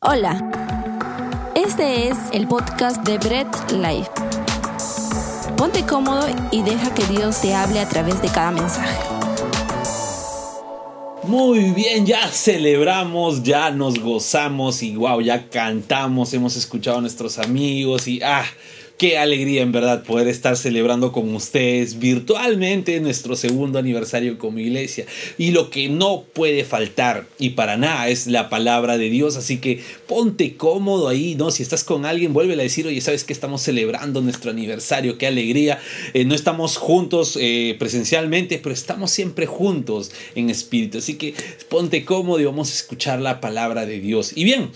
Hola, este es el podcast de Bread Life. Ponte cómodo y deja que Dios te hable a través de cada mensaje. Muy bien, ya celebramos, ya nos gozamos y wow, ya cantamos, hemos escuchado a nuestros amigos y ah, Qué alegría en verdad poder estar celebrando con ustedes virtualmente nuestro segundo aniversario como iglesia. Y lo que no puede faltar y para nada es la palabra de Dios. Así que ponte cómodo ahí, ¿no? Si estás con alguien, vuelve a decir, oye, ¿sabes que estamos celebrando nuestro aniversario? Qué alegría. Eh, no estamos juntos eh, presencialmente, pero estamos siempre juntos en espíritu. Así que ponte cómodo y vamos a escuchar la palabra de Dios. Y bien.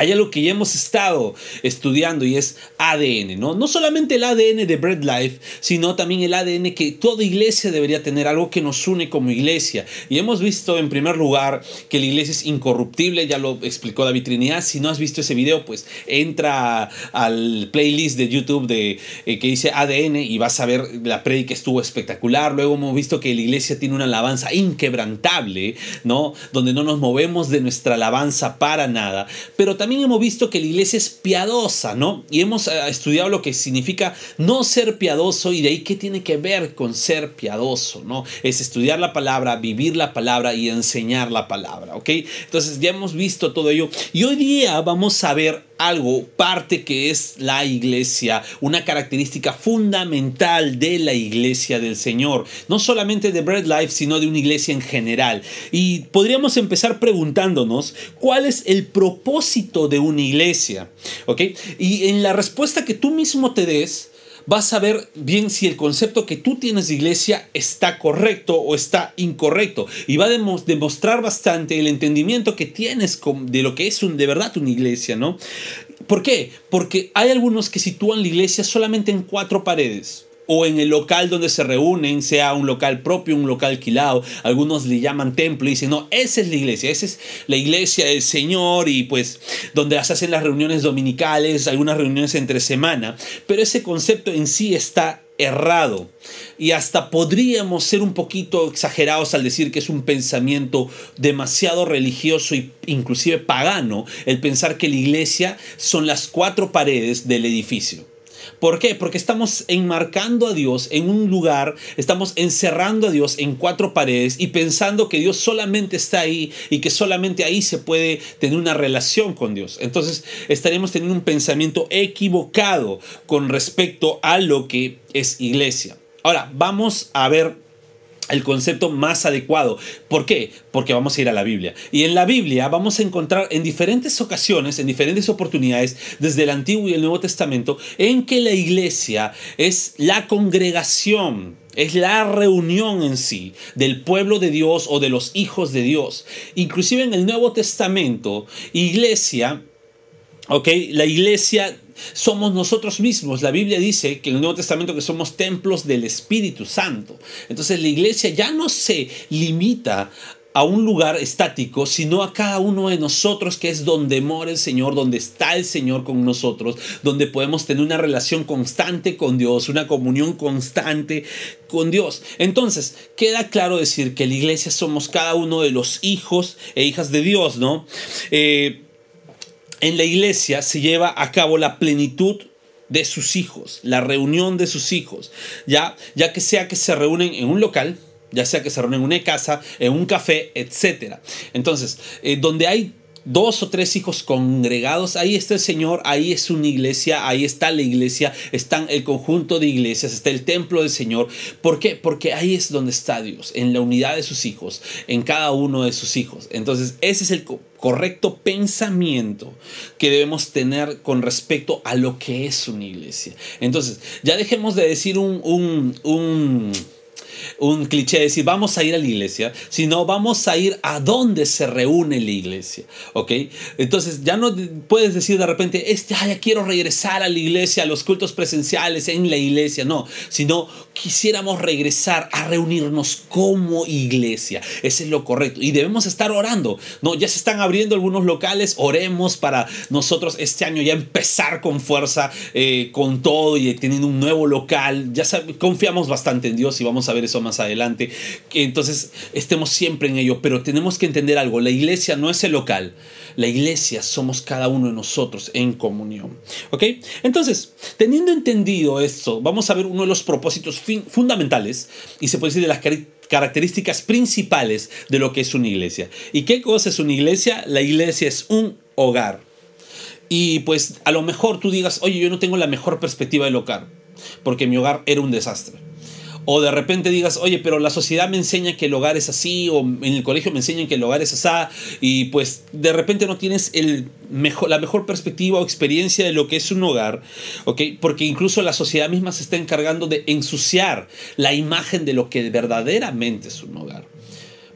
Hay algo que ya hemos estado estudiando y es ADN, ¿no? No solamente el ADN de Bread Life, sino también el ADN que toda iglesia debería tener, algo que nos une como iglesia. Y hemos visto en primer lugar que la iglesia es incorruptible, ya lo explicó David Trinidad. Si no has visto ese video, pues entra al playlist de YouTube de, eh, que dice ADN y vas a ver la que estuvo espectacular. Luego hemos visto que la iglesia tiene una alabanza inquebrantable, ¿no? Donde no nos movemos de nuestra alabanza para nada. Pero también también hemos visto que la iglesia es piadosa, ¿no? Y hemos eh, estudiado lo que significa no ser piadoso y de ahí qué tiene que ver con ser piadoso, ¿no? Es estudiar la palabra, vivir la palabra y enseñar la palabra, ¿ok? Entonces ya hemos visto todo ello y hoy día vamos a ver algo, parte que es la iglesia, una característica fundamental de la iglesia del Señor, no solamente de Bread Life, sino de una iglesia en general. Y podríamos empezar preguntándonos cuál es el propósito de una iglesia, ¿ok? Y en la respuesta que tú mismo te des, vas a ver bien si el concepto que tú tienes de iglesia está correcto o está incorrecto. Y va a demostrar bastante el entendimiento que tienes de lo que es un, de verdad una iglesia, ¿no? ¿Por qué? Porque hay algunos que sitúan la iglesia solamente en cuatro paredes o en el local donde se reúnen, sea un local propio, un local alquilado. Algunos le llaman templo y dicen, no, esa es la iglesia, esa es la iglesia del Señor y pues donde se hacen las reuniones dominicales, algunas reuniones entre semana. Pero ese concepto en sí está errado y hasta podríamos ser un poquito exagerados al decir que es un pensamiento demasiado religioso e inclusive pagano el pensar que la iglesia son las cuatro paredes del edificio. ¿Por qué? Porque estamos enmarcando a Dios en un lugar, estamos encerrando a Dios en cuatro paredes y pensando que Dios solamente está ahí y que solamente ahí se puede tener una relación con Dios. Entonces estaríamos teniendo un pensamiento equivocado con respecto a lo que es iglesia. Ahora, vamos a ver el concepto más adecuado. ¿Por qué? Porque vamos a ir a la Biblia. Y en la Biblia vamos a encontrar en diferentes ocasiones, en diferentes oportunidades, desde el Antiguo y el Nuevo Testamento, en que la iglesia es la congregación es la reunión en sí del pueblo de Dios o de los hijos de Dios. Inclusive en el Nuevo Testamento, iglesia, ok, la iglesia somos nosotros mismos. La Biblia dice que en el Nuevo Testamento que somos templos del Espíritu Santo. Entonces la iglesia ya no se limita a un lugar estático, sino a cada uno de nosotros que es donde mora el Señor, donde está el Señor con nosotros, donde podemos tener una relación constante con Dios, una comunión constante con Dios. Entonces, queda claro decir que la iglesia somos cada uno de los hijos e hijas de Dios, ¿no? Eh, en la iglesia se lleva a cabo la plenitud de sus hijos, la reunión de sus hijos, ya, ya que sea que se reúnen en un local, ya sea que se reúnen en una casa, en un café, etc. Entonces, eh, donde hay dos o tres hijos congregados, ahí está el Señor, ahí es una iglesia, ahí está la iglesia, están el conjunto de iglesias, está el templo del Señor. ¿Por qué? Porque ahí es donde está Dios, en la unidad de sus hijos, en cada uno de sus hijos. Entonces, ese es el correcto pensamiento que debemos tener con respecto a lo que es una iglesia. Entonces, ya dejemos de decir un, un, un un cliché de decir vamos a ir a la iglesia, sino vamos a ir a donde se reúne la iglesia, ¿ok? Entonces ya no puedes decir de repente, este, ya quiero regresar a la iglesia, a los cultos presenciales en la iglesia, no, sino quisiéramos regresar a reunirnos como iglesia, ese es lo correcto. Y debemos estar orando, no, ya se están abriendo algunos locales, oremos para nosotros este año ya empezar con fuerza, eh, con todo y teniendo un nuevo local, ya confiamos bastante en Dios y vamos a ver eso más adelante, que entonces estemos siempre en ello, pero tenemos que entender algo, la iglesia no es el local, la iglesia somos cada uno de nosotros en comunión. ¿Ok? Entonces, teniendo entendido esto, vamos a ver uno de los propósitos fundamentales y se puede decir de las características principales de lo que es una iglesia. ¿Y qué cosa es una iglesia? La iglesia es un hogar. Y pues a lo mejor tú digas, oye, yo no tengo la mejor perspectiva del hogar, porque mi hogar era un desastre. O de repente digas, oye, pero la sociedad me enseña que el hogar es así, o en el colegio me enseñan que el hogar es así, y pues de repente no tienes el mejor, la mejor perspectiva o experiencia de lo que es un hogar, ¿ok? Porque incluso la sociedad misma se está encargando de ensuciar la imagen de lo que verdaderamente es un hogar.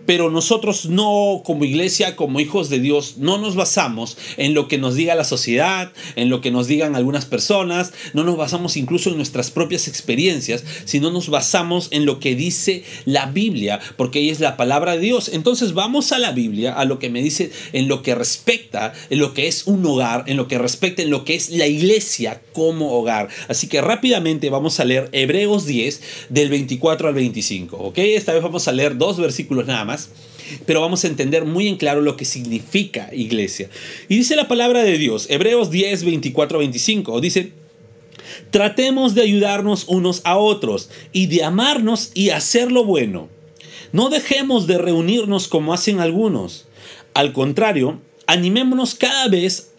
Pero nosotros no, como iglesia, como hijos de Dios, no nos basamos en lo que nos diga la sociedad, en lo que nos digan algunas personas, no nos basamos incluso en nuestras propias experiencias, sino nos basamos en lo que dice la Biblia, porque ella es la palabra de Dios. Entonces vamos a la Biblia, a lo que me dice en lo que respecta, en lo que es un hogar, en lo que respecta, en lo que es la iglesia como hogar. Así que rápidamente vamos a leer Hebreos 10 del 24 al 25, ¿ok? Esta vez vamos a leer dos versículos nada más pero vamos a entender muy en claro lo que significa iglesia. Y dice la palabra de Dios, Hebreos 10, 24, 25, dice, tratemos de ayudarnos unos a otros y de amarnos y hacer lo bueno. No dejemos de reunirnos como hacen algunos. Al contrario, animémonos cada vez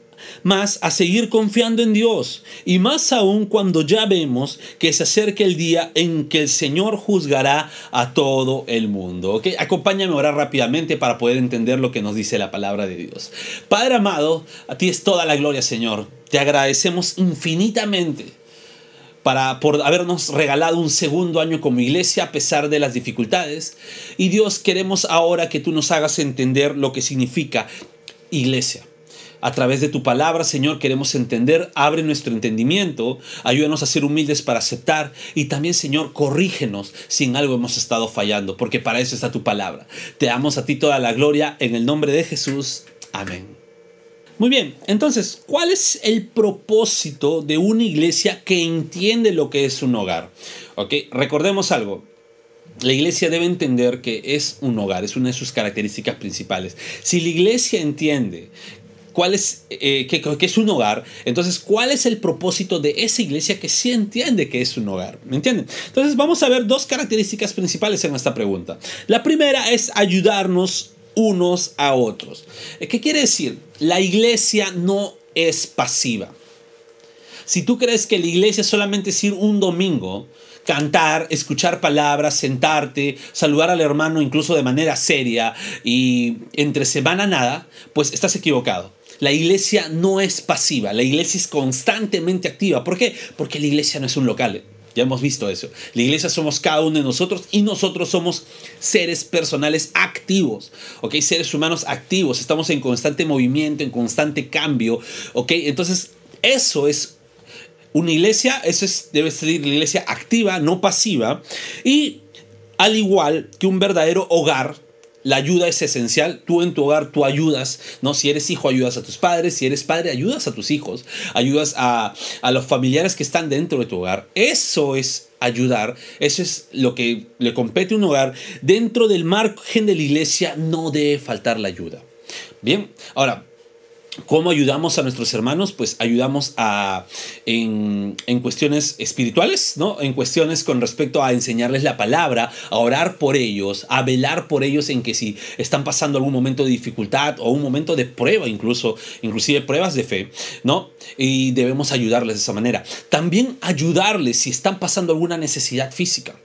más a seguir confiando en Dios. Y más aún cuando ya vemos que se acerca el día en que el Señor juzgará a todo el mundo. ¿ok? Acompáñame a orar rápidamente para poder entender lo que nos dice la palabra de Dios. Padre amado, a ti es toda la gloria, Señor. Te agradecemos infinitamente para, por habernos regalado un segundo año como iglesia a pesar de las dificultades. Y Dios, queremos ahora que tú nos hagas entender lo que significa iglesia. A través de tu palabra, Señor, queremos entender, abre nuestro entendimiento, ayúdanos a ser humildes para aceptar y también, Señor, corrígenos si en algo hemos estado fallando, porque para eso está tu palabra. Te damos a ti toda la gloria en el nombre de Jesús. Amén. Muy bien, entonces, ¿cuál es el propósito de una iglesia que entiende lo que es un hogar? Ok, recordemos algo. La iglesia debe entender que es un hogar, es una de sus características principales. Si la iglesia entiende cuál es, eh, es un hogar. Entonces, ¿cuál es el propósito de esa iglesia que sí entiende que es un hogar? ¿Me entienden? Entonces, vamos a ver dos características principales en esta pregunta. La primera es ayudarnos unos a otros. Eh, ¿Qué quiere decir? La iglesia no es pasiva. Si tú crees que la iglesia solamente es ir un domingo, cantar, escuchar palabras, sentarte, saludar al hermano incluso de manera seria y entre semana nada, pues estás equivocado. La iglesia no es pasiva, la iglesia es constantemente activa. ¿Por qué? Porque la iglesia no es un local. Ya hemos visto eso. La iglesia somos cada uno de nosotros y nosotros somos seres personales activos. ¿Ok? Seres humanos activos. Estamos en constante movimiento, en constante cambio. ¿Ok? Entonces, eso es una iglesia. Eso es, debe ser la iglesia activa, no pasiva. Y al igual que un verdadero hogar, la ayuda es esencial. Tú en tu hogar, tú ayudas, ¿no? Si eres hijo, ayudas a tus padres. Si eres padre, ayudas a tus hijos. Ayudas a, a los familiares que están dentro de tu hogar. Eso es ayudar. Eso es lo que le compete a un hogar. Dentro del margen de la iglesia no debe faltar la ayuda. Bien, ahora, ¿Cómo ayudamos a nuestros hermanos? Pues ayudamos a, en, cuestiones espirituales, ¿no? En cuestiones con respecto a enseñarles la palabra, a orar por ellos, a velar por ellos en que si están pasando algún momento de dificultad o un momento de prueba incluso, inclusive pruebas de fe, ¿no? Y debemos ayudarles de esa manera. También ayudarles si están pasando alguna necesidad física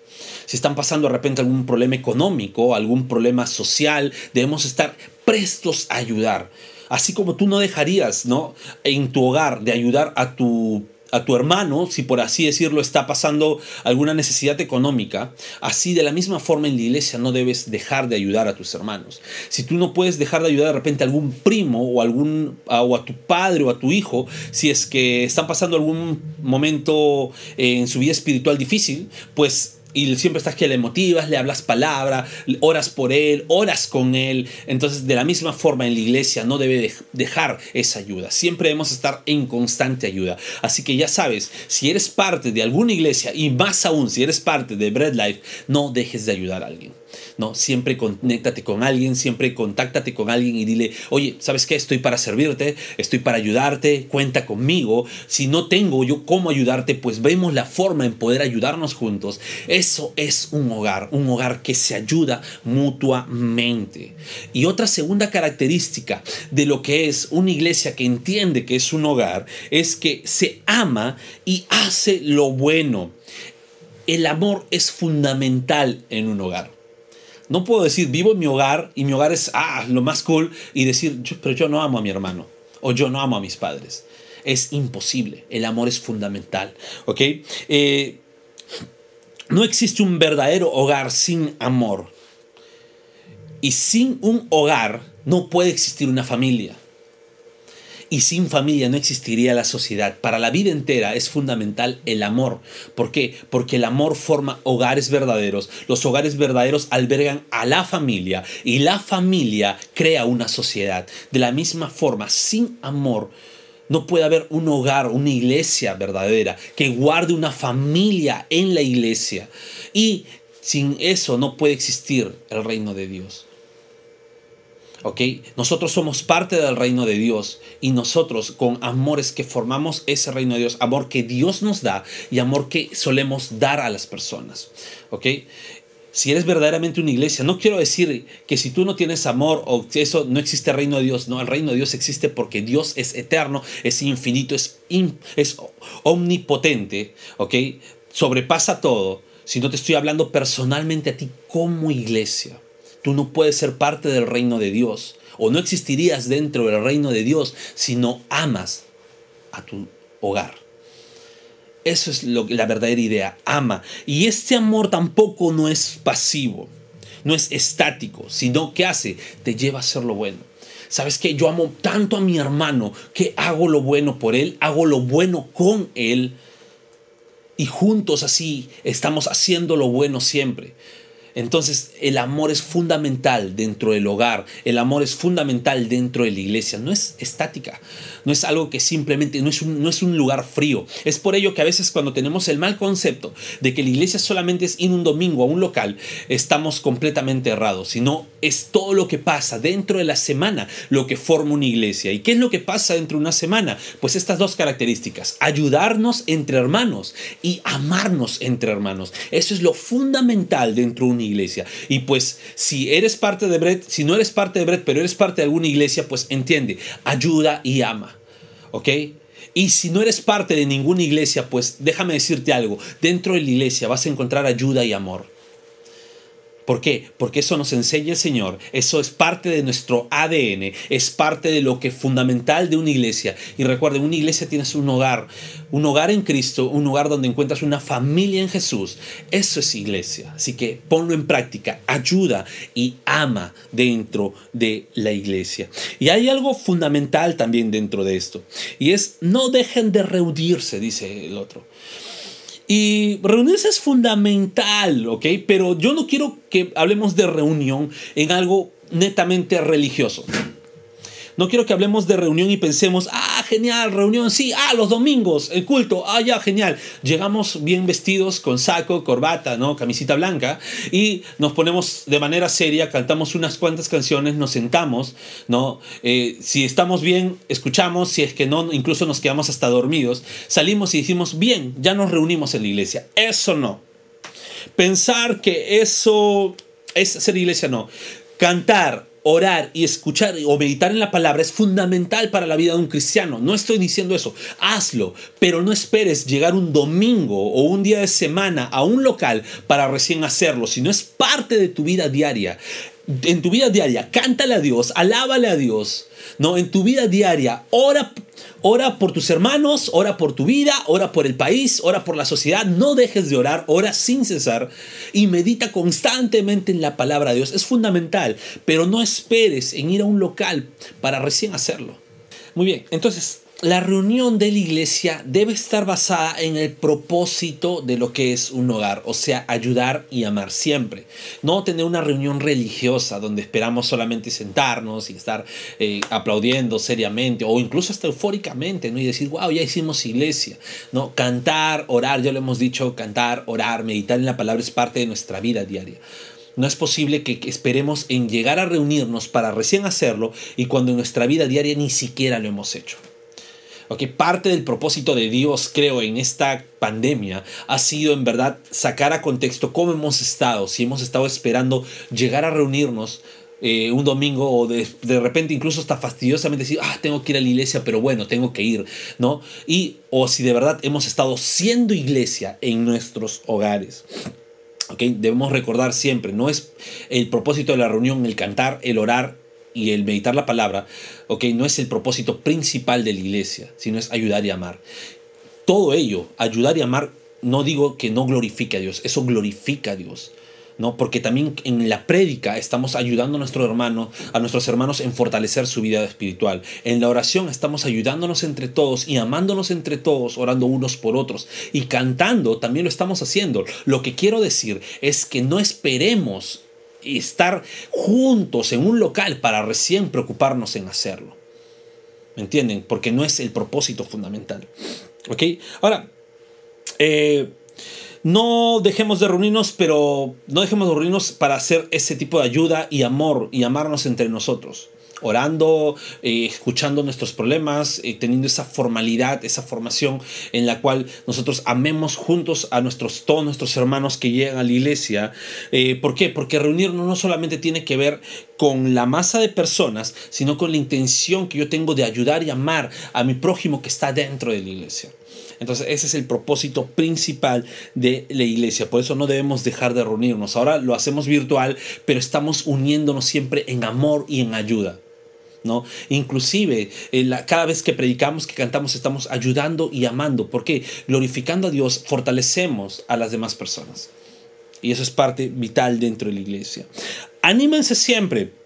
si están pasando de repente algún problema económico, algún problema social, debemos estar prestos a ayudar. Así como tú no dejarías, ¿no? En tu hogar de ayudar a tu a tu hermano, si por así decirlo está pasando alguna necesidad económica, así de la misma forma en la iglesia no debes dejar de ayudar a tus hermanos. Si tú no puedes dejar de ayudar de repente a algún primo o, algún, o a tu padre o a tu hijo, si es que están pasando algún momento en su vida espiritual difícil, pues y siempre estás que le motivas, le hablas palabra, oras por él, oras con él. Entonces, de la misma forma en la iglesia no debe dejar esa ayuda. Siempre debemos estar en constante ayuda. Así que ya sabes, si eres parte de alguna iglesia y más aún si eres parte de Bread Life, no dejes de ayudar a alguien. No, siempre conéctate con alguien, siempre contáctate con alguien y dile, oye, ¿sabes qué? Estoy para servirte, estoy para ayudarte, cuenta conmigo. Si no tengo yo cómo ayudarte, pues vemos la forma en poder ayudarnos juntos. Eso es un hogar, un hogar que se ayuda mutuamente. Y otra segunda característica de lo que es una iglesia que entiende que es un hogar es que se ama y hace lo bueno. El amor es fundamental en un hogar. No puedo decir, vivo en mi hogar y mi hogar es ah, lo más cool y decir, pero yo no amo a mi hermano o yo no amo a mis padres. Es imposible. El amor es fundamental. ¿Ok? Eh, no existe un verdadero hogar sin amor. Y sin un hogar no puede existir una familia y sin familia no existiría la sociedad. Para la vida entera es fundamental el amor. ¿Por qué? Porque el amor forma hogares verdaderos. Los hogares verdaderos albergan a la familia y la familia crea una sociedad. De la misma forma, sin amor no puede haber un hogar, una iglesia verdadera que guarde una familia en la iglesia. Y sin eso no puede existir el reino de Dios. ¿Ok? Nosotros somos parte del reino de Dios y nosotros con amores que formamos ese reino de Dios, amor que Dios nos da y amor que solemos dar a las personas, ¿ok? Si eres verdaderamente una iglesia, no quiero decir que si tú no tienes amor o eso no existe el reino de Dios, no, el reino de Dios existe porque Dios es eterno, es infinito, es, es omnipotente, ¿ok? Sobrepasa todo, si no te estoy hablando personalmente a ti como iglesia tú no puedes ser parte del reino de Dios o no existirías dentro del reino de Dios si no amas a tu hogar. Eso es lo, la verdadera idea, ama. Y este amor tampoco no es pasivo, no es estático, sino que hace, te lleva a hacer lo bueno. ¿Sabes qué? Yo amo tanto a mi hermano que hago lo bueno por él, hago lo bueno con él. Y juntos así estamos haciendo lo bueno siempre. Entonces el amor es fundamental dentro del hogar, el amor es fundamental dentro de la iglesia, no es estática, no es algo que simplemente, no es, un, no es un lugar frío. Es por ello que a veces cuando tenemos el mal concepto de que la iglesia solamente es ir un domingo a un local, estamos completamente errados, sino es todo lo que pasa dentro de la semana lo que forma una iglesia. ¿Y qué es lo que pasa dentro de una semana? Pues estas dos características, ayudarnos entre hermanos y amarnos entre hermanos. Eso es lo fundamental dentro de una iglesia. Y pues si eres parte de Bread, si no eres parte de Bread, pero eres parte de alguna iglesia, pues entiende, ayuda y ama. ¿Ok? Y si no eres parte de ninguna iglesia, pues déjame decirte algo, dentro de la iglesia vas a encontrar ayuda y amor. ¿Por qué? Porque eso nos enseña el Señor, eso es parte de nuestro ADN, es parte de lo que es fundamental de una iglesia. Y recuerden, una iglesia tienes un hogar, un hogar en Cristo, un hogar donde encuentras una familia en Jesús. Eso es iglesia. Así que ponlo en práctica, ayuda y ama dentro de la iglesia. Y hay algo fundamental también dentro de esto, y es no dejen de reunirse, dice el otro. Y reunirse es fundamental, ¿ok? Pero yo no quiero que hablemos de reunión en algo netamente religioso. No quiero que hablemos de reunión y pensemos, ah, genial, reunión, sí, ah, los domingos, el culto, ah, ya, genial. Llegamos bien vestidos con saco, corbata, ¿no? Camisita blanca y nos ponemos de manera seria, cantamos unas cuantas canciones, nos sentamos, ¿no? Eh, si estamos bien, escuchamos, si es que no, incluso nos quedamos hasta dormidos, salimos y decimos, bien, ya nos reunimos en la iglesia. Eso no. Pensar que eso es ser iglesia, no. Cantar, orar y escuchar o meditar en la palabra es fundamental para la vida de un cristiano. No estoy diciendo eso. Hazlo, pero no esperes llegar un domingo o un día de semana a un local para recién hacerlo, sino es parte de tu vida diaria. En tu vida diaria, cántale a Dios, alábale a Dios. No, en tu vida diaria, ora Ora por tus hermanos, ora por tu vida, ora por el país, ora por la sociedad. No dejes de orar, ora sin cesar y medita constantemente en la palabra de Dios. Es fundamental, pero no esperes en ir a un local para recién hacerlo. Muy bien, entonces la reunión de la iglesia debe estar basada en el propósito de lo que es un hogar, o sea, ayudar y amar siempre. No tener una reunión religiosa donde esperamos solamente sentarnos y estar eh, aplaudiendo seriamente o incluso hasta eufóricamente, ¿no? Y decir, wow, ya hicimos iglesia, ¿no? Cantar, orar, ya lo hemos dicho, cantar, orar, meditar en la palabra es parte de nuestra vida diaria. No es posible que esperemos en llegar a reunirnos para recién hacerlo y cuando en nuestra vida diaria ni siquiera lo hemos hecho. Okay, parte del propósito de Dios, creo, en esta pandemia ha sido en verdad sacar a contexto cómo hemos estado, si hemos estado esperando llegar a reunirnos eh, un domingo o de, de, repente incluso hasta fastidiosamente decir, ah, tengo que ir a la iglesia, pero bueno, tengo que ir, ¿no? Y o si de verdad hemos estado siendo iglesia en nuestros hogares. Debemos recordar siempre, no es el propósito de la reunión el cantar, el orar, y el meditar la palabra, ok, no es el propósito principal de la iglesia, sino es ayudar y amar. Todo ello, ayudar y amar, no digo que no glorifique a Dios, eso glorifica a Dios. ¿no? Porque también en la prédica estamos ayudando a, nuestro hermano, a nuestros hermanos en fortalecer su vida espiritual. En la oración estamos ayudándonos entre todos y amándonos entre todos, orando unos por otros. Y cantando también lo estamos haciendo. Lo que quiero decir es que no esperemos estar juntos en un local para recién preocuparnos en hacerlo. ¿Me entienden? Porque no es el propósito fundamental. ¿Ok? Ahora, eh, no dejemos de reunirnos, pero no dejemos de reunirnos para hacer ese tipo de ayuda y amor y amarnos entre nosotros orando, eh, escuchando nuestros problemas, eh, teniendo esa formalidad, esa formación en la cual nosotros amemos juntos a nuestros, todos nuestros hermanos que llegan a la iglesia. Eh, ¿Por qué? Porque reunirnos no solamente tiene que ver con la masa de personas, sino con la intención que yo tengo de ayudar y amar a mi prójimo que está dentro de la iglesia. Entonces ese es el propósito principal de la iglesia. Por eso no debemos dejar de reunirnos. Ahora lo hacemos virtual, pero estamos uniéndonos siempre en amor y en ayuda. ¿No? Inclusive, cada vez que predicamos, que cantamos, estamos ayudando y amando. porque Glorificando a Dios, fortalecemos a las demás personas. Y eso es parte vital dentro de la iglesia. Anímense siempre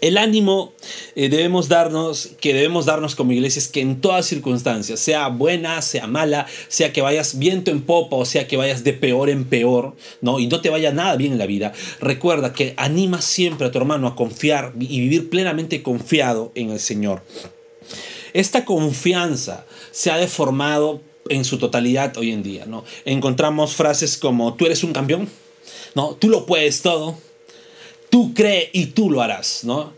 el ánimo eh, debemos darnos, que debemos darnos como iglesias, que en todas circunstancias, sea buena, sea mala, sea que vayas viento en popa o sea que vayas de peor en peor, ¿no? Y no te vaya nada bien en la vida, recuerda que anima siempre a tu hermano a confiar y vivir plenamente confiado en el Señor. Esta confianza se ha deformado en su totalidad hoy en día, ¿no? Encontramos frases como tú eres un campeón, ¿no? Tú lo puedes todo tú cree y tú lo harás, ¿no?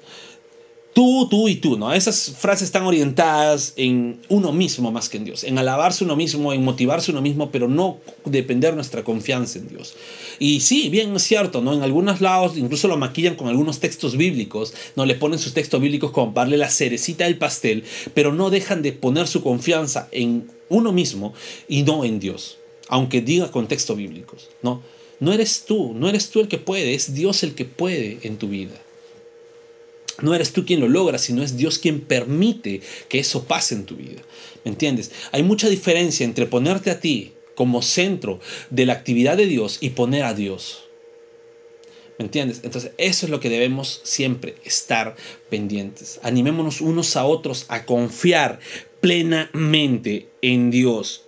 Tú, tú y tú, ¿no? Esas frases están orientadas en uno mismo más que en Dios, en alabarse uno mismo, en motivarse uno mismo, pero no depender nuestra confianza en Dios. Y sí, bien es cierto, ¿no? En algunos lados incluso lo maquillan con algunos textos bíblicos, ¿no? Le ponen sus textos bíblicos como para darle la cerecita del pastel, pero no dejan de poner su confianza en uno mismo y no en Dios, aunque diga con textos bíblicos, ¿no? No eres tú, no eres tú el que puede, es Dios el que puede en tu vida. No eres tú quien lo logra, sino es Dios quien permite que eso pase en tu vida. ¿Me entiendes? Hay mucha diferencia entre ponerte a ti como centro de la actividad de Dios y poner a Dios. ¿Me entiendes? Entonces eso es lo que debemos siempre estar pendientes. Animémonos unos a otros a confiar plenamente en Dios.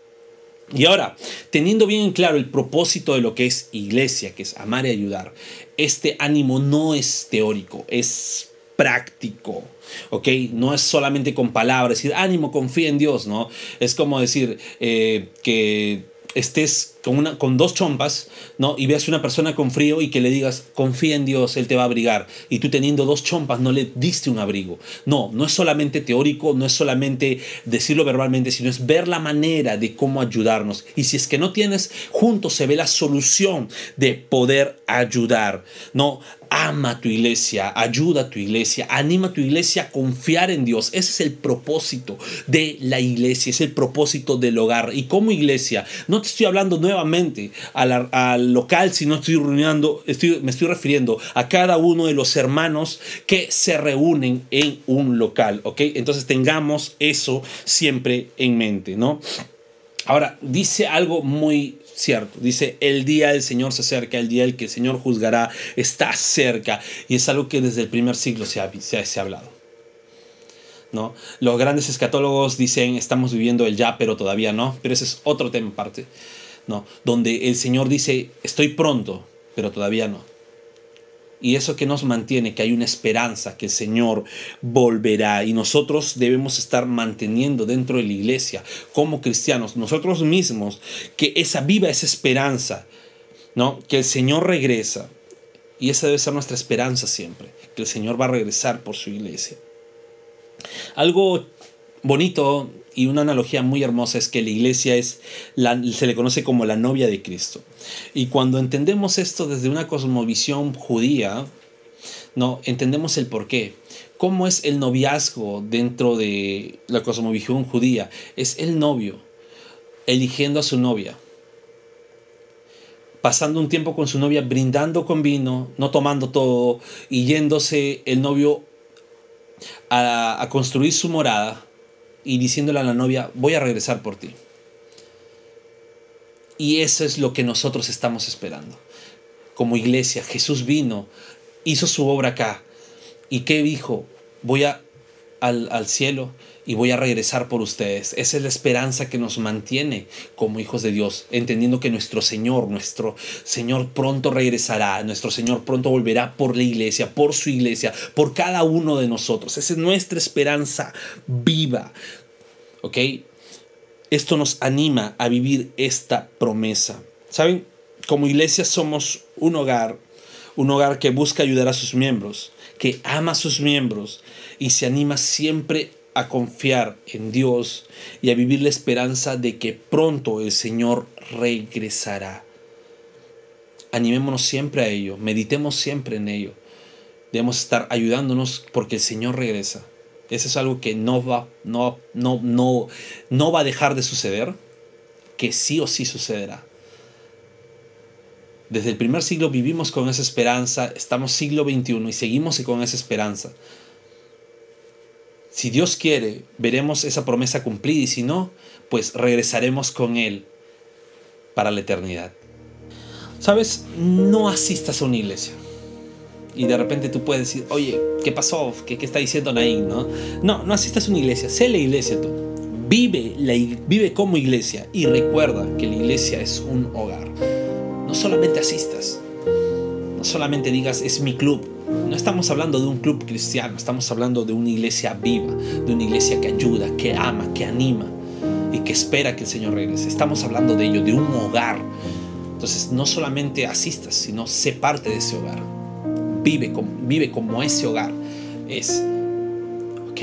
Y ahora, teniendo bien en claro el propósito de lo que es iglesia, que es amar y ayudar, este ánimo no es teórico, es práctico. ¿ok? No es solamente con palabras, decir ánimo, confía en Dios, ¿no? Es como decir eh, que estés con, una, con dos chompas, ¿no? Y veas una persona con frío y que le digas, confía en Dios, Él te va a abrigar. Y tú teniendo dos chompas no le diste un abrigo. No, no es solamente teórico, no es solamente decirlo verbalmente, sino es ver la manera de cómo ayudarnos. Y si es que no tienes, juntos se ve la solución de poder ayudar. No, ama a tu iglesia, ayuda a tu iglesia, anima a tu iglesia a confiar en Dios. Ese es el propósito de la iglesia, es el propósito del hogar. Y como iglesia, no te estoy hablando nuevamente al, local, sino estoy reuniendo, estoy, me estoy refiriendo a cada uno de los hermanos que se reúnen en un local, ¿ok? Entonces tengamos eso siempre en mente, ¿no? Ahora, dice algo muy cierto. Dice, el día del Señor se acerca, el día el que el Señor juzgará está cerca. Y es algo que desde el primer siglo se ha, se ha, hablado. ¿no? Los grandes escatólogos dicen estamos viviendo el ya, pero todavía no, pero ese es otro tema aparte, ¿no? Donde el Señor dice estoy pronto, pero todavía no. Y eso que nos mantiene, que hay una esperanza, que el Señor volverá. Y nosotros debemos estar manteniendo dentro de la iglesia, como cristianos, nosotros mismos, que esa viva esa esperanza, ¿no? Que el Señor regresa. Y esa debe ser nuestra esperanza siempre, que el Señor va a regresar por su iglesia. Algo bonito y una analogía muy hermosa es que la iglesia es la, se le conoce como la novia de Cristo. Y cuando entendemos esto desde una cosmovisión judía, no entendemos el por qué. ¿Cómo es el noviazgo dentro de la cosmovisión judía? Es el novio eligiendo a su novia pasando un tiempo con su novia, brindando con vino, no tomando todo, y yéndose el novio a, a construir su morada y diciéndole a la novia, voy a regresar por ti. Y eso es lo que nosotros estamos esperando. Como iglesia, Jesús vino, hizo su obra acá. ¿Y qué dijo? Voy a, al, al cielo y voy a regresar por ustedes. Esa es la esperanza que nos mantiene como hijos de Dios, entendiendo que nuestro Señor, nuestro Señor pronto regresará, nuestro Señor pronto volverá por la iglesia, por su iglesia, por cada uno de nosotros. Esa es nuestra esperanza viva. ¿Ok? Esto nos anima a vivir esta promesa. ¿Saben? Como iglesia somos un hogar, un hogar que busca ayudar a sus miembros, que ama a sus miembros y se anima siempre a confiar en Dios y a vivir la esperanza de que pronto el Señor regresará. Animémonos siempre a ello, meditemos siempre en ello. Debemos estar ayudándonos porque el Señor regresa. Eso es algo que no va, no, no, no, no va a dejar de suceder, que sí o sí sucederá. Desde el primer siglo vivimos con esa esperanza, estamos siglo XXI y seguimos con esa esperanza. Si Dios quiere, veremos esa promesa cumplida y si no, pues regresaremos con Él para la eternidad. Sabes, no asistas a una iglesia. Y de repente tú puedes decir, oye, ¿qué pasó? ¿Qué, qué está diciendo Naín? ¿no? no, no asistas a una iglesia. Sé la iglesia tú. Vive, la, vive como iglesia y recuerda que la iglesia es un hogar. No solamente asistas. Solamente digas, es mi club no estamos hablando de un club cristiano, estamos hablando de una iglesia viva, de una iglesia que ayuda, que ama, que anima y que espera que el Señor regrese. Estamos hablando de ello, de un hogar. Entonces, no solamente asistas, sino sé parte de ese hogar. Vive como, vive como ese hogar es. ¿Ok?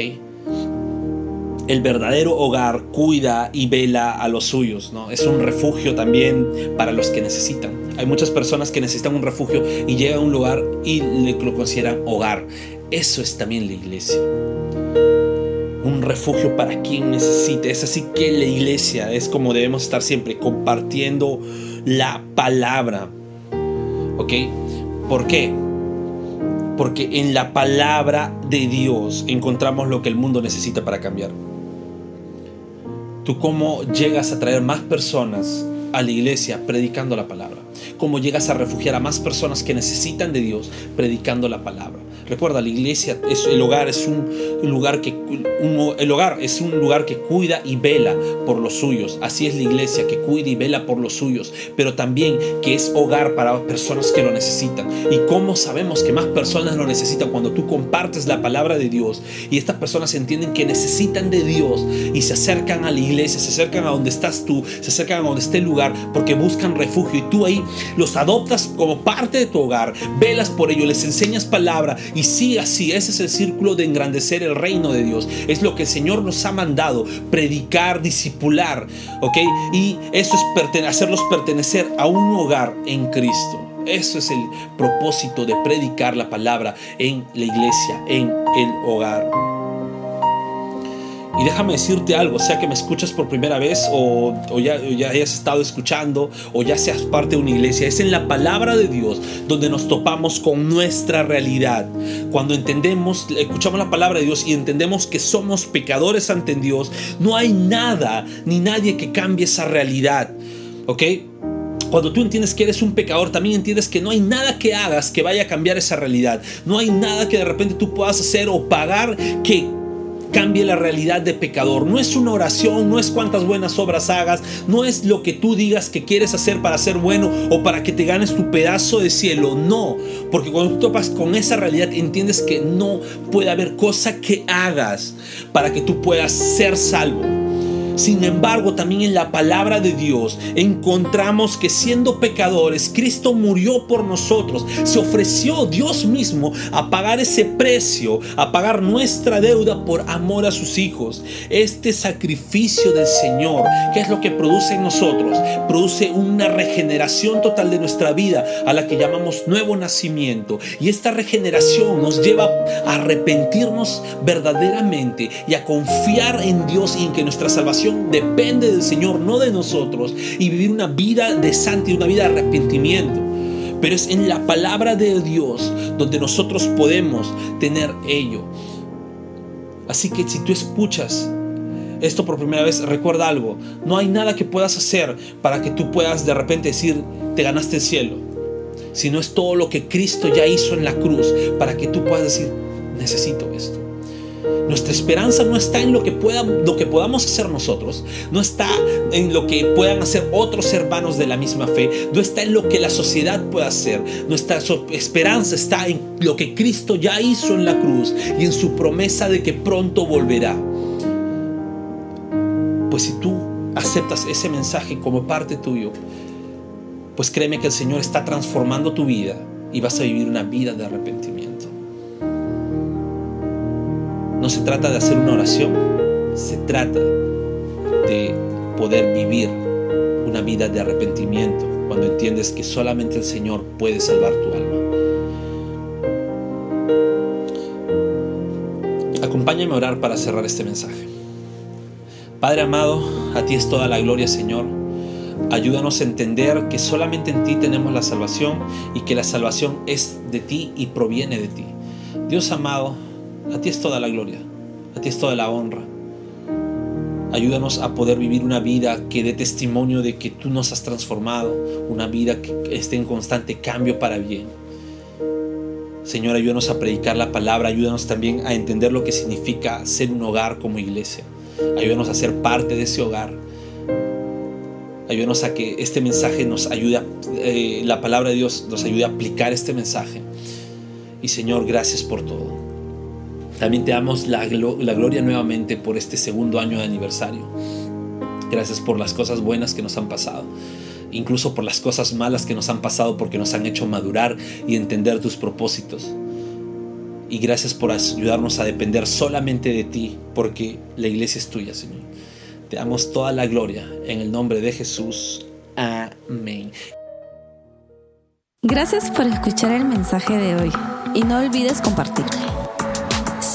El verdadero hogar cuida y vela a los suyos, ¿no? Es un refugio también para los que necesitan. Hay muchas personas que necesitan un refugio y llegan a un lugar y lo consideran hogar. Eso es también la iglesia. Un refugio para quien necesite. Es así que la iglesia es como debemos estar siempre, compartiendo la palabra. ¿Ok? ¿Por qué? Porque en la palabra de Dios encontramos lo que el mundo necesita para cambiar. ¿Tú cómo llegas a traer más personas a la iglesia predicando la palabra? cómo llegas a refugiar a más personas que necesitan de Dios predicando la palabra. Recuerda, la iglesia, es, el hogar es un lugar que el hogar es un lugar que cuida y vela por los suyos. Así es la iglesia que cuida y vela por los suyos, pero también que es hogar para personas que lo necesitan. ¿Y cómo sabemos que más personas lo necesitan cuando tú compartes la palabra de Dios y estas personas entienden que necesitan de Dios y se acercan a la iglesia, se acercan a donde estás tú, se acercan a donde esté el lugar porque buscan refugio y tú ahí los adoptas como parte de tu hogar, velas por ello, les enseñas palabra sí, así, ese es el círculo de engrandecer el reino de Dios. Es lo que el Señor nos ha mandado, predicar, discipular, ¿ok? Y eso es hacerlos pertenecer a un hogar en Cristo. Eso es el propósito de predicar la palabra en la iglesia, en el hogar. Y déjame decirte algo, sea que me escuchas por primera vez o, ya, ya, hayas estado escuchando o ya seas parte de una iglesia, es en la palabra de Dios donde nos topamos con nuestra realidad. Cuando entendemos, escuchamos la palabra de Dios y entendemos que somos pecadores ante Dios, no hay nada ni nadie que cambie esa realidad. ¿Ok? Cuando tú entiendes que eres un pecador, también entiendes que no hay nada que hagas que vaya a cambiar esa realidad. No hay nada que de repente tú puedas hacer o pagar que cambie la realidad de pecador. No es una oración, no es cuántas buenas obras hagas, no es lo que tú digas que quieres hacer para ser bueno o para que te ganes tu pedazo de cielo. No, porque cuando tú topas con esa realidad entiendes que no puede haber cosa que hagas para que tú puedas ser salvo. Sin embargo, también en la palabra de Dios encontramos que siendo pecadores, Cristo murió por nosotros. Se ofreció Dios mismo a pagar ese precio, a pagar nuestra deuda por amor a sus hijos. Este sacrificio del Señor, ¿qué es lo que produce en nosotros? Produce una regeneración total de nuestra vida a la que llamamos nuevo nacimiento. Y esta regeneración nos lleva a arrepentirnos verdaderamente y a confiar en Dios y en que nuestra salvación depende del Señor, no de nosotros, y vivir una vida de y una vida de arrepentimiento. Pero es en la palabra de Dios donde nosotros podemos tener ello. Así que si tú escuchas esto por primera vez, recuerda algo. No hay nada que puedas hacer para que tú puedas de repente decir, te ganaste el cielo. Sino es todo lo que Cristo ya hizo en la cruz para que tú puedas decir, necesito esto. Nuestra esperanza no está en lo que, lo que podamos hacer nosotros, no está en lo que puedan hacer otros hermanos de la misma fe, no está en lo que la sociedad pueda hacer. Nuestra esperanza está en lo que Cristo ya hizo en la cruz y en su promesa de que pronto volverá. Pues si tú aceptas ese mensaje como parte tuyo, pues créeme que el Señor está transformando tu vida y vas a vivir una vida de arrepentimiento. No se trata de hacer una oración, se trata de poder vivir una vida de arrepentimiento cuando entiendes que solamente el Señor puede salvar tu alma. Acompáñame a orar para cerrar este mensaje. Padre amado, a ti es toda la gloria, Señor. Ayúdanos a entender que solamente en ti tenemos la salvación y que la salvación es de ti y proviene de ti. Dios amado, a ti es toda la gloria, a ti es toda la honra. Ayúdanos a poder vivir una vida que dé testimonio de que tú nos has transformado, una vida que esté en constante cambio para bien. Señor, ayúdanos a predicar la palabra, ayúdanos también a entender lo que significa ser un hogar como iglesia. Ayúdanos a ser parte de ese hogar. Ayúdanos a que este mensaje nos ayude, eh, la palabra de Dios nos ayude a aplicar este mensaje. Y Señor, gracias por todo. También te damos la, gloria nuevamente por este segundo año de aniversario. Gracias por las cosas buenas que nos han pasado incluso por las cosas malas que nos han pasado porque nos han hecho madurar y entender tus propósitos. Y gracias por ayudarnos a depender solamente de ti, porque la iglesia es tuya, Señor. Te damos toda la gloria en el nombre de Jesús. Amén. Gracias por escuchar el mensaje de hoy y no olvides compartirlo.